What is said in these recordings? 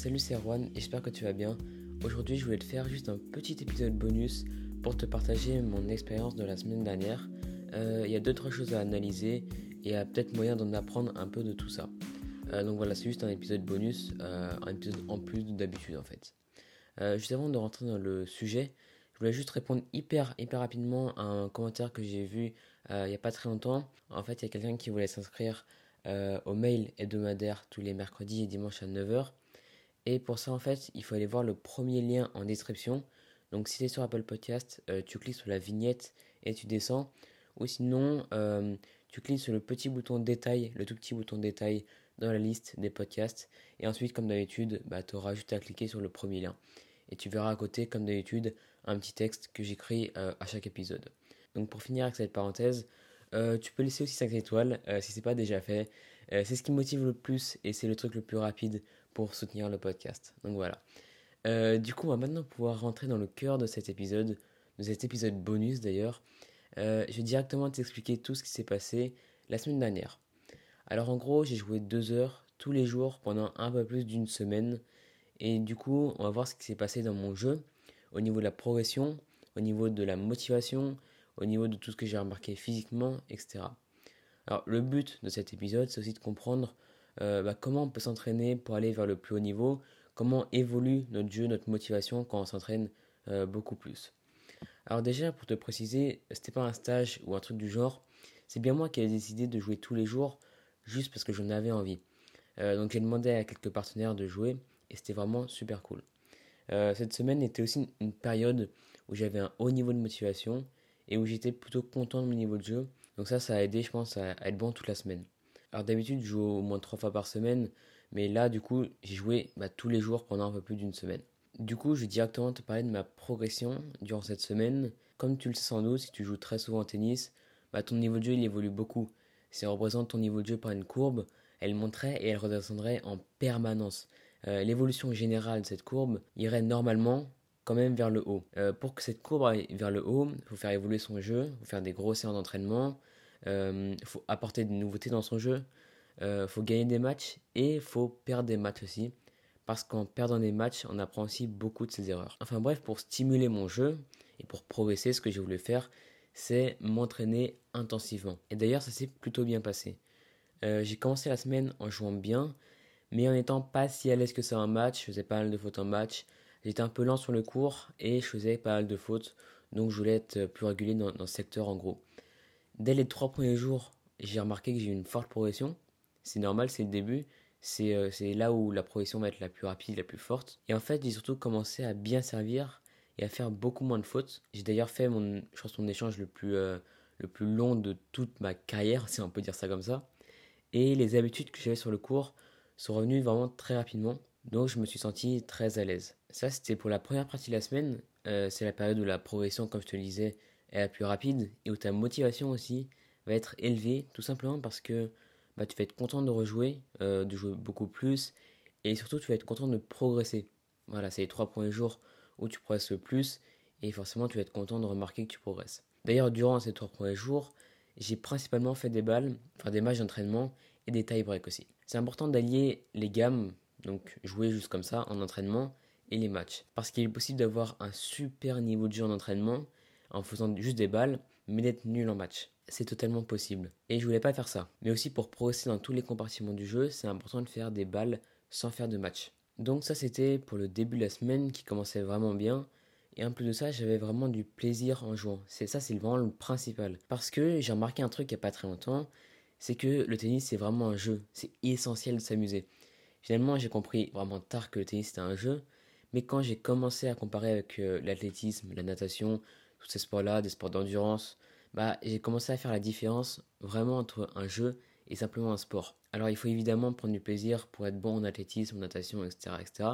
Salut c'est Erwan j'espère que tu vas bien. Aujourd'hui je voulais te faire juste un petit épisode bonus pour te partager mon expérience de la semaine dernière. Euh, il y a deux trois choses à analyser et il y a peut-être moyen d'en apprendre un peu de tout ça. Euh, donc voilà, c'est juste un épisode bonus, euh, un épisode en plus d'habitude en fait. juste avant de rentrer dans le sujet, je voulais juste répondre hyper hyper rapidement à un commentaire que j'ai vu il n'y a pas très longtemps. En fait, il y a quelqu'un qui voulait s'inscrire au mail hebdomadaire tous les mercredis et dimanches à 9h. Et pour ça, en fait, il faut aller voir le premier lien en description. Donc, si tu es sur Apple Podcast, euh, tu cliques sur la vignette et tu descends. Ou sinon, euh, tu cliques sur le petit bouton détail, le tout petit bouton détail dans la liste des podcasts. Et ensuite, comme d'habitude, bah, tu auras juste à cliquer sur le premier lien. Et tu verras à côté, comme d'habitude, un petit texte que j'écris euh, à chaque épisode. Donc, pour finir avec cette parenthèse, tu peux laisser aussi 5 étoiles si c'est pas déjà fait. c'est ce qui me motive le plus et c'est le truc le plus rapide pour soutenir le podcast. Donc voilà. Euh, du coup, on va maintenant pouvoir rentrer dans le cœur de cet épisode, de cet épisode bonus d'ailleurs. Euh, je vais directement t'expliquer tout ce qui s'est passé la semaine dernière. Alors en gros, j'ai joué deux heures tous les jours pendant un peu plus d'une semaine. Et du coup, on va voir ce qui s'est passé dans mon jeu, au niveau de la progression, au niveau de la motivation, au niveau de tout ce que j'ai remarqué physiquement, etc. Alors le but de cet épisode, c'est aussi de comprendre euh, bah, comment on peut s'entraîner pour aller vers le plus haut niveau, comment évolue notre jeu, notre motivation quand on s'entraîne euh, beaucoup plus? Alors déjà, pour te préciser, c'était pas un stage ou un truc du genre, c'est bien moi qui ai décidé de jouer tous les jours juste parce que j'en avais envie. Euh, donc j'ai demandé à quelques partenaires de jouer et c'était vraiment super cool. cette semaine était aussi une période où j'avais un haut niveau de motivation et où j'étais plutôt content de mon niveau de jeu. Donc ça, ça a aidé, je pense, à être bon toute la semaine. Alors d'habitude, je joue au moins trois fois par semaine, mais là, du coup, j'ai joué bah, tous les jours pendant un peu plus d'une semaine. Du coup, je vais directement te parler de ma progression durant cette semaine. Comme tu le sais sans doute, si tu joues très souvent au tennis, bah, ton niveau de jeu il évolue beaucoup. Si on représente ton niveau de jeu par une courbe, elle monterait et elle redescendrait en permanence. Euh, l'évolution générale de cette courbe irait normalement quand même vers le haut. Euh, pour que cette courbe aille vers le haut, il faut faire évoluer son jeu, faut faire des gros séances d'entraînement, il euh, faut apporter des nouveautés dans son jeu. Il euh, faut gagner des matchs et il faut perdre des matchs aussi. Parce qu'en perdant des matchs, on apprend aussi beaucoup de ses erreurs. Enfin bref, pour stimuler mon jeu et pour progresser, ce que j'ai voulu faire, c'est m'entraîner intensivement. Et d'ailleurs, ça s'est plutôt bien passé. Euh, j'ai commencé la semaine en jouant bien, mais en étant pas si à l'aise que ça en match. Je faisais pas mal de fautes en match. J'étais un peu lent sur le cours et je faisais pas mal de fautes. Donc je voulais être plus régulier dans, dans ce secteur en gros. Dès les trois premiers jours, j'ai remarqué que j'ai eu une forte progression. C'est normal, c'est le début. Euh, c'est là où la progression va être la plus rapide, la plus forte. Et en fait, j'ai surtout commencé à bien servir et à faire beaucoup moins de fautes. J'ai d'ailleurs fait mon, je pense, mon échange le plus, euh, le plus long de toute ma carrière, si on peut dire ça comme ça. Et les habitudes que j'avais sur le cours sont revenues vraiment très rapidement. Donc je me suis senti très à l'aise. Ça, c'était pour la première partie de la semaine. Euh, c'est la période où la progression, comme je te le disais, est la plus rapide et où ta motivation aussi va être élevée tout simplement parce que bah, tu vas être content de rejouer, euh, de jouer beaucoup plus et surtout tu vas être content de progresser. Voilà, c'est les trois premiers jours où tu progresses le plus et forcément tu vas être content de remarquer que tu progresses. D'ailleurs, durant ces trois premiers jours, j'ai principalement fait des balles, enfin des matchs d'entraînement et des tie breaks aussi. C'est important d'allier les gammes, donc jouer juste comme ça en entraînement et les matchs. Parce qu'il est possible d'avoir un super niveau de jeu en entraînement en faisant juste des balles, mais d'être nul en match. C'est totalement possible. Et je voulais pas faire ça. Mais aussi pour progresser dans tous les compartiments du jeu, c'est important de faire des balles sans faire de match. Donc ça c'était pour le début de la semaine qui commençait vraiment bien. Et en plus de ça, j'avais vraiment du plaisir en jouant. C'est ça, c'est vraiment le principal. Parce que j'ai remarqué un truc il n'y a pas très longtemps, c'est que le tennis c'est vraiment un jeu. C'est essentiel de s'amuser. Finalement, j'ai compris vraiment tard que le tennis c'était un jeu, mais quand j'ai commencé à comparer avec euh, l'athlétisme, la natation, tous ces sports-là, des sports d'endurance, bah, j'ai commencé à faire la différence vraiment entre un jeu et simplement un sport. Alors il faut évidemment prendre du plaisir pour être bon en athlétisme, en natation, etc. etc.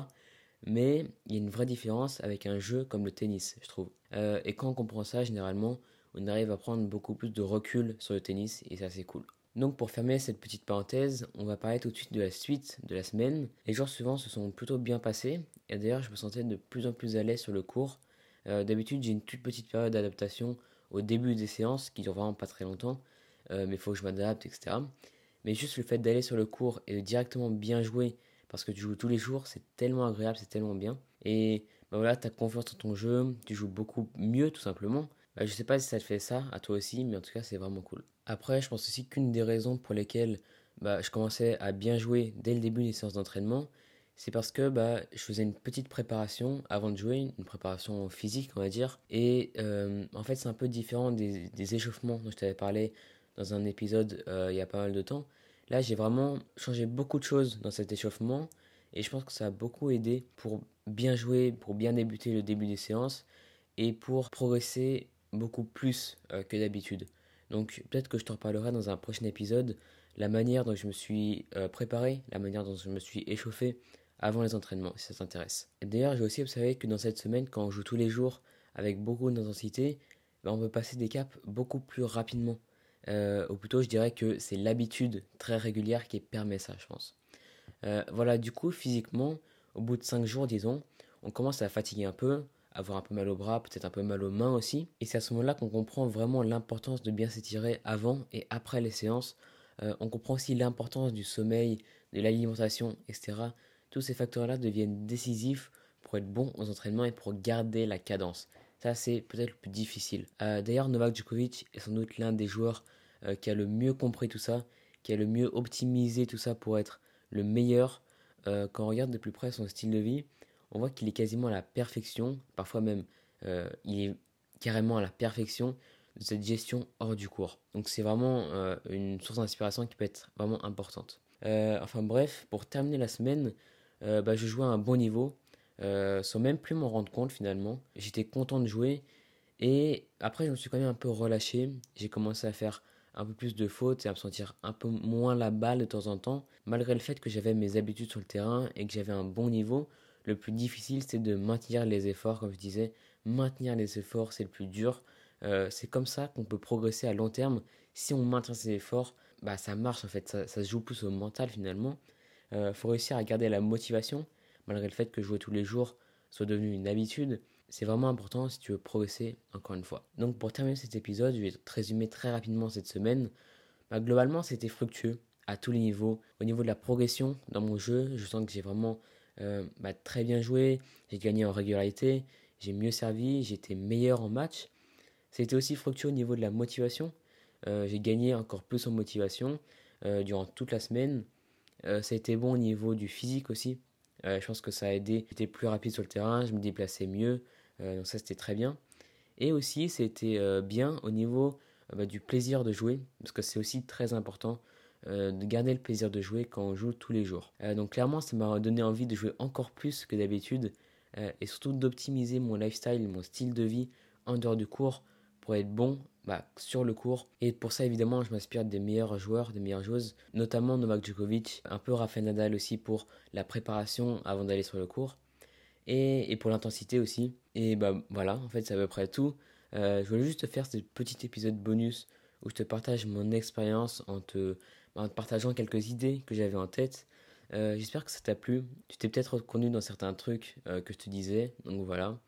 mais il y a une vraie différence avec un jeu comme le tennis, je trouve. Euh, et quand on comprend ça, généralement, on arrive à prendre beaucoup plus de recul sur le tennis et ça c'est cool. Donc pour fermer cette petite parenthèse, on va parler tout de suite de la suite de la semaine. Les jours suivants se sont plutôt bien passés et d'ailleurs je me sentais de plus en plus à l'aise sur le cours euh, d'habitude, j'ai une toute petite période d'adaptation au début des séances qui dure vraiment pas très longtemps, euh, mais il faut que je m'adapte, etc. Mais juste le fait d'aller sur le cours et de directement bien jouer parce que tu joues tous les jours, c'est tellement agréable, c'est tellement bien. Et bah voilà, tu as confiance en ton jeu, tu joues beaucoup mieux tout simplement. Bah, je sais pas si ça te fait ça à toi aussi, mais en tout cas, c'est vraiment cool. Après, je pense aussi qu'une des raisons pour lesquelles bah, je commençais à bien jouer dès le début des séances d'entraînement, c'est parce que bah, je faisais une petite préparation avant de jouer, une préparation physique, on va dire. Et euh, en fait, c'est un peu différent des, des échauffements dont je t'avais parlé dans un épisode euh, il y a pas mal de temps. Là, j'ai vraiment changé beaucoup de choses dans cet échauffement et je pense que ça a beaucoup aidé pour bien jouer, pour bien débuter le début des séances et pour progresser beaucoup plus euh, que d'habitude. Donc peut-être que je t'en reparlerai dans un prochain épisode, la manière dont je me suis préparé, la manière dont je me suis échauffé avant les entraînements, si ça t'intéresse. D'ailleurs, j'ai aussi observé que dans cette semaine, quand on joue tous les jours avec beaucoup d'intensité, ben, on peut passer des caps beaucoup plus rapidement. Euh, ou plutôt, je dirais que c'est l'habitude très régulière qui permet ça, je pense. Euh, voilà, du coup, physiquement, au bout de 5 jours, disons, on commence à fatiguer un peu, avoir un peu mal au bras, peut-être un peu mal aux mains aussi. Et c'est à ce moment-là qu'on comprend vraiment l'importance de bien s'étirer avant et après les séances. Euh, on comprend aussi l'importance du sommeil, de l'alimentation, etc. Tous ces facteurs-là deviennent décisifs pour être bon aux entraînements et pour garder la cadence. Ça, c'est peut-être le plus difficile. D'ailleurs, Novak Djokovic est sans doute l'un des joueurs euh, qui a le mieux compris tout ça, qui a le mieux optimisé tout ça pour être le meilleur. Euh, quand on regarde de plus près son style de vie, on voit qu'il est quasiment à la perfection, parfois même euh, il est carrément à la perfection de cette gestion hors du cours. Donc c'est vraiment une source d'inspiration qui peut être vraiment importante. enfin bref, pour terminer la semaine, bah, je jouais à un bon niveau, sans même plus m'en rendre compte finalement. J'étais content de jouer et après je me suis quand même un peu relâché. J'ai commencé à faire un peu plus de fautes et à me sentir un peu moins la balle de temps en temps, malgré le fait que j'avais mes habitudes sur le terrain et que j'avais un bon niveau. Le plus difficile, c'est de maintenir les efforts, comme je disais. Maintenir les efforts, c'est le plus dur. Euh, c'est comme ça qu'on peut progresser à long terme. Si on maintient ses efforts, bah ça marche en fait, ça, se joue plus au mental finalement. Il euh, faut réussir à garder la motivation, malgré le fait que jouer tous les jours soit devenu une habitude. C'est vraiment important si tu veux progresser encore une fois. Donc pour terminer cet épisode, je vais te résumer très rapidement cette semaine. Bah, globalement, c'était fructueux à tous les niveaux. Au niveau de la progression dans mon jeu, je sens que j'ai vraiment euh, bah, très bien joué, j'ai gagné en régularité, j'ai mieux servi, j'étais meilleur en match. C'était aussi fructueux au niveau de la motivation. Euh, j'ai gagné encore plus en motivation durant toute la semaine. Ça a été bon au niveau du physique aussi. je pense que ça a aidé. J'étais plus rapide sur le terrain, je me déplaçais mieux. Euh, donc ça c'était très bien. Et aussi c'était euh, bien au niveau euh, bah, du plaisir de jouer, parce que c'est aussi très important de garder le plaisir de jouer quand on joue tous les jours. donc clairement ça m'a donné envie de jouer encore plus que d'habitude et surtout d'optimiser mon lifestyle, mon style de vie en dehors du cours pour être bon bah, sur le cours. Et pour ça, évidemment, je m'inspire des meilleurs joueurs, des meilleures joueuses, notamment Novak Djokovic, un peu Rafael Nadal aussi pour la préparation avant d'aller sur le cours et, et pour l'intensité aussi. Et bah voilà, en fait, c'est à peu près tout. Euh, je voulais juste faire ce petit épisode bonus où je te partage mon expérience en te, partageant quelques idées que j'avais en tête. Euh, J'espère que ça t'a plu. Tu t'es peut-être reconnu dans certains trucs euh, que je te disais. Donc voilà.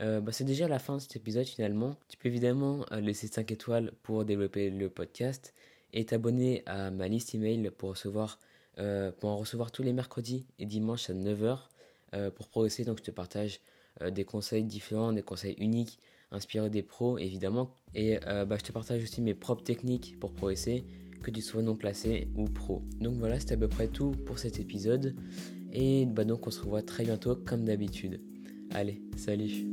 Euh, bah, c'est déjà la fin de cet épisode finalement. Tu peux évidemment euh, laisser 5 étoiles pour développer le podcast et t'abonner à ma liste email pour recevoir pour en recevoir tous les mercredis et dimanches à 9h. Euh, pour progresser. Donc je te partage euh, des conseils différents, des conseils uniques, inspirés des pros évidemment. Et euh, bah, je te partage aussi mes propres techniques pour progresser, que tu sois non placé ou pro. Donc voilà, c'était à peu près tout pour cet épisode. Et bah, donc on se revoit très bientôt comme d'habitude. Allez, salut